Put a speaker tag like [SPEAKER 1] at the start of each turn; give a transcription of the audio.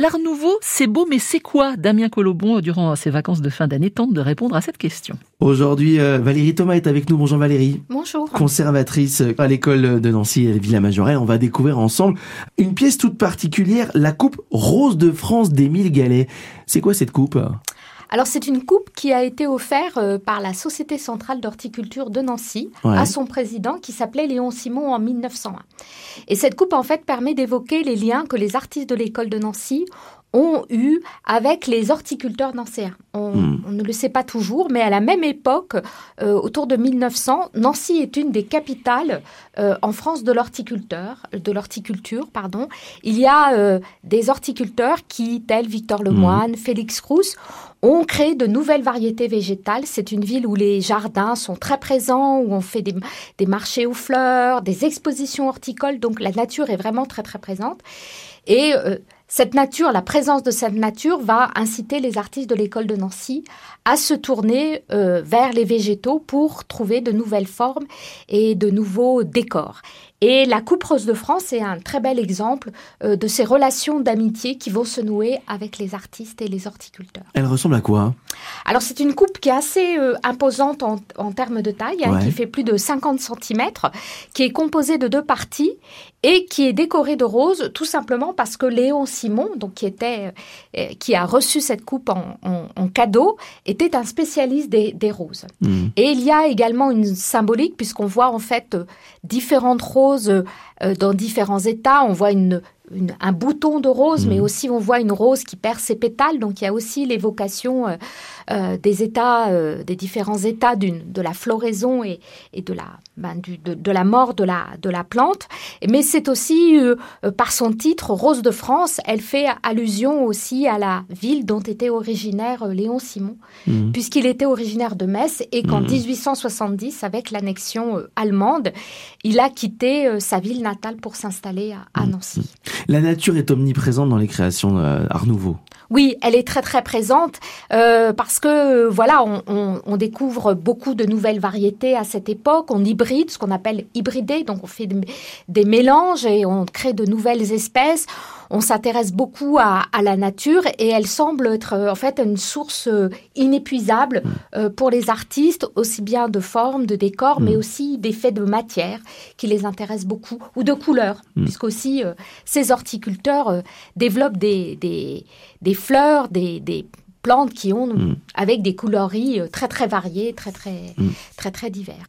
[SPEAKER 1] L'art nouveau, c'est beau, mais c'est quoi Damien Colobon, durant ses vacances de fin d'année, tente de répondre à cette question.
[SPEAKER 2] Aujourd'hui, euh, Valérie Thomas est avec nous. Bonjour Valérie.
[SPEAKER 3] Bonjour.
[SPEAKER 2] Conservatrice à l'école de Nancy et Villa Majorelle. On va découvrir ensemble une pièce toute particulière, la coupe Rose de France d'Émile Gallet. C'est quoi cette coupe?
[SPEAKER 3] Alors c'est une coupe qui a été offerte euh, par la Société centrale d'horticulture de Nancy à son président qui s'appelait Léon Simon en 1901. Et cette coupe en fait permet d'évoquer les liens que les artistes de l'école de Nancy ont eu avec les horticulteurs nancéens. Hmm. On, ne le sait pas toujours, mais à la même époque, euh, autour de 1900, Nancy est une des capitales euh, en France de l'horticulteur, de l'horticulture, pardon. Il y a des horticulteurs qui, tels Victor Lemoine, hmm. Félix Rousse, ont créé de nouvelles variétés végétales. C'est une ville où les jardins sont très présents, où on fait des, marchés aux fleurs, des expositions horticoles. Donc la nature est vraiment très très présente. Et euh, cette nature, la présence de cette nature va inciter les artistes de l'école de Nancy à se tourner euh, vers les végétaux pour trouver de nouvelles formes et de nouveaux décors. Et la Coupe Rose de France est un très bel exemple euh, de ces relations d'amitié qui vont se nouer avec les artistes et les horticulteurs.
[SPEAKER 2] Elle ressemble à quoi?
[SPEAKER 3] Alors c'est une coupe qui est assez euh, imposante en, termes de taille, hein, qui fait plus de 50 cm, qui est composée de deux parties et qui est décorée de roses tout simplement parce que Léon Simon, donc qui était, euh, qui a reçu cette coupe en, cadeau, était un spécialiste des, roses. Hmm. Et il y a également une symbolique puisqu'on voit en fait différentes roses euh, dans différents états. On voit une, un bouton de rose, mais mhm. aussi on voit une rose qui perd ses pétales. Donc il y a aussi l'évocation euh, euh, des états, euh, des différents états de la floraison et, et de, la, ben, du, de, de, la mort de la, de la plante. Mais c'est aussi, par son titre, Rose de France, elle fait allusion aussi à la ville dont était originaire Léon Simon, mhm. puisqu'il était originaire de Metz et qu'en 1870, mhm. avec l'annexion allemande, il a quitté sa ville natale pour s'installer à, à Nancy.
[SPEAKER 2] La nature est omniprésente dans les créations euh, Art Nouveau.
[SPEAKER 3] Oui, elle est très très présente euh, parce que voilà, on, découvre beaucoup de nouvelles variétés à cette époque. On hybride, ce qu'on appelle hybrider, donc on fait des mélanges et on crée de nouvelles espèces on s'intéresse beaucoup à, la nature et elle semble être euh, en fait une source euh, inépuisable mm. euh, pour les artistes, aussi bien de forme, de décor, mais mm. aussi d'effets de matière qui les intéressent beaucoup, ou de couleurs, mm. puisqu'aussi ces horticulteurs développent des, des, fleurs, des, des plantes qui ont avec des coloris très très variés, très très très très divers.